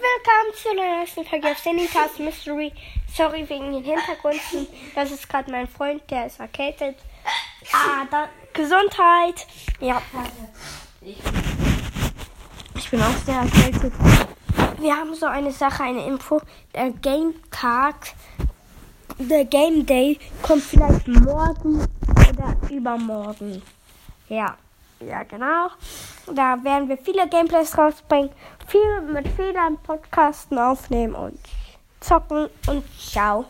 willkommen zu der nächsten Folge auf Sanitas Mystery. Sorry wegen den Hintergründen. Das ist gerade mein Freund, der ist erkältet. Ah, da, Gesundheit. Ja. Ich bin auch sehr erkältet. Wir haben so eine Sache, eine Info. Der Game Tag, der Game Day kommt vielleicht morgen oder übermorgen. Ja. Ja, genau. Da werden wir viele Gameplays rausbringen, viel mit vielen Podcasten aufnehmen und zocken und ciao.